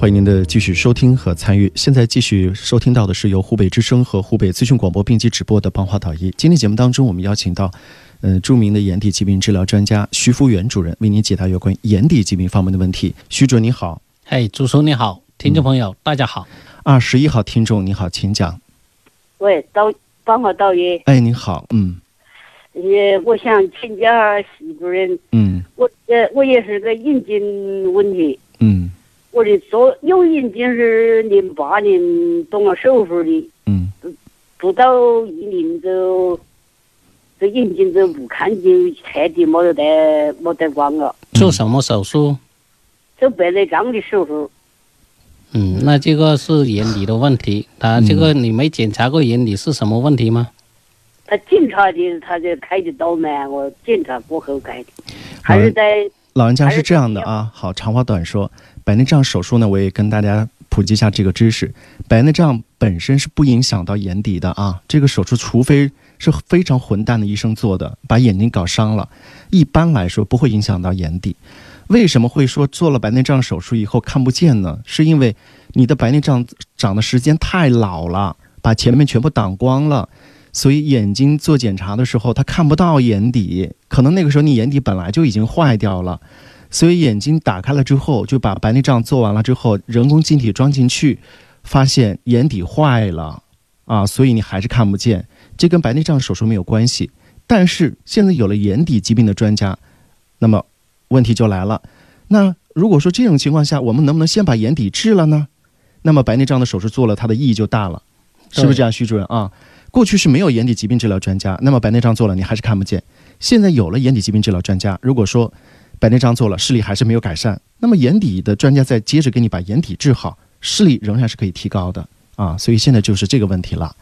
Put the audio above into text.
欢迎您的继续收听和参与。现在继续收听到的是由湖北之声和湖北资讯广播并机直播的《帮话导医》。今天节目当中，我们邀请到，呃，著名的眼底疾病治疗专家徐福元主任为您解答有关眼底疾病方面的问题。徐主任你好，哎，主持人你好，听众朋友、大家好。二十一号听众你好，请讲。喂，导帮我导医，哎，你好，嗯也，我想请教徐主任，嗯我呃，我也是个眼睛问题，嗯我的左右眼睛是零八年动了手术的，嗯不到一年就这眼睛就不看见，彻底没得得没得光了，做什么手术？做白内障的手术，嗯，那这个是眼底的问题。他这个你没检查过眼底是什么问题吗？他检查的他就开的刀嘛，我检查过后开的，还是在老人家是这样的啊，好，长话短说，白内障手术呢，我也跟大家普及一下这个知识。白内障本身是不影响到眼底的啊，这个手术除非是非常混蛋的医生做的，把眼睛搞伤了，一般来说不会影响到眼底。为什么会说做了白内障手术以后看不见呢？是因为你的白内障长的时间太老了，把前面全部挡光了。所以眼睛做检查的时候，他看不到眼底，可能那个时候你眼底本来就已经坏掉了，所以眼睛打开了之后，就把白内障做完了之后，人工晶体装进去，发现眼底坏了啊，所以你还是看不见。这跟白内障手术没有关系。但是现在有了眼底疾病的专家，那么问题就来了。那如果说这种情况下，我们能不能先把眼底治了呢？那么白内障的手术做了，它的意义就大了，是不是这样，徐主任啊？过去是没有眼底疾病治疗专家，那么白内障做了你还是看不见。现在有了眼底疾病治疗专家，如果说白内障做了视力还是没有改善，那么眼底的专家再接着给你把眼底治好，视力仍然是可以提高的啊。所以现在就是这个问题了。